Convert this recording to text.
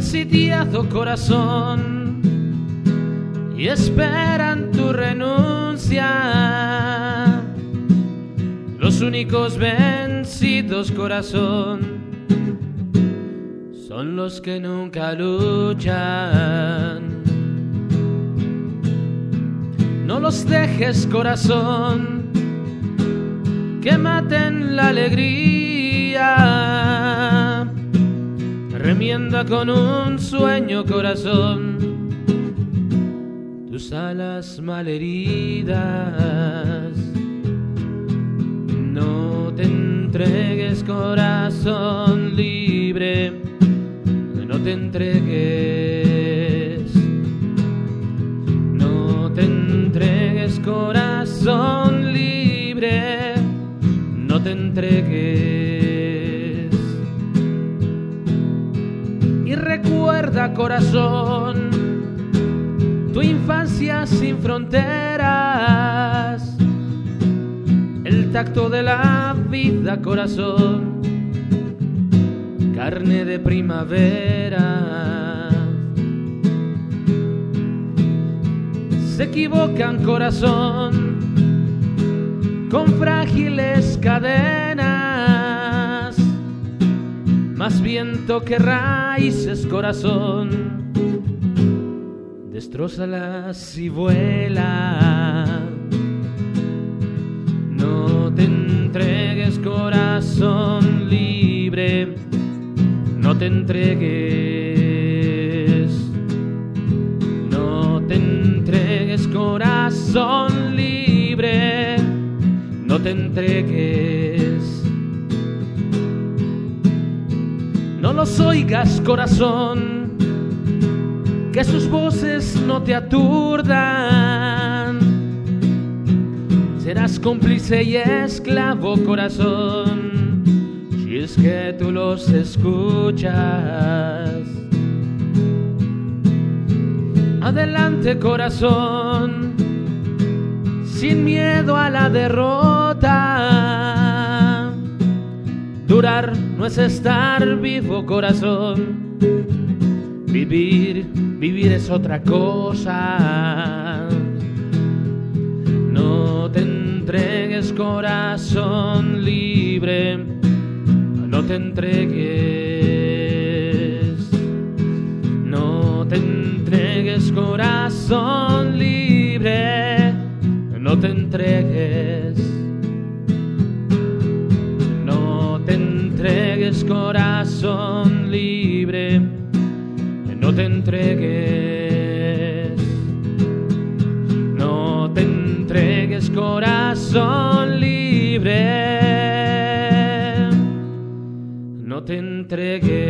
sitiado corazón y esperan tu renuncia. Los únicos vencidos corazón son los que nunca luchan. No los dejes corazón que maten la alegría. Remienda con un sueño corazón tus alas malheridas. No te entregues corazón libre, no te entregues. No te entregues corazón libre, no te entregues. Corazón, tu infancia sin fronteras, el tacto de la vida corazón, carne de primavera. Se equivocan corazón con frágiles cadenas, más viento que raíces corazón destrózalas y vuela. No te entregues corazón libre, no te entregues. No te entregues corazón libre, no te entregues. Los oigas corazón que sus voces no te aturdan. Serás cómplice y esclavo corazón, si es que tú los escuchas. Adelante corazón, sin miedo a la derrota. Durar no es estar vivo corazón, vivir vivir es otra cosa. No te entregues corazón libre, no te entregues. Corazón libre no te entregues, no te entregues corazón libre, no te entregues.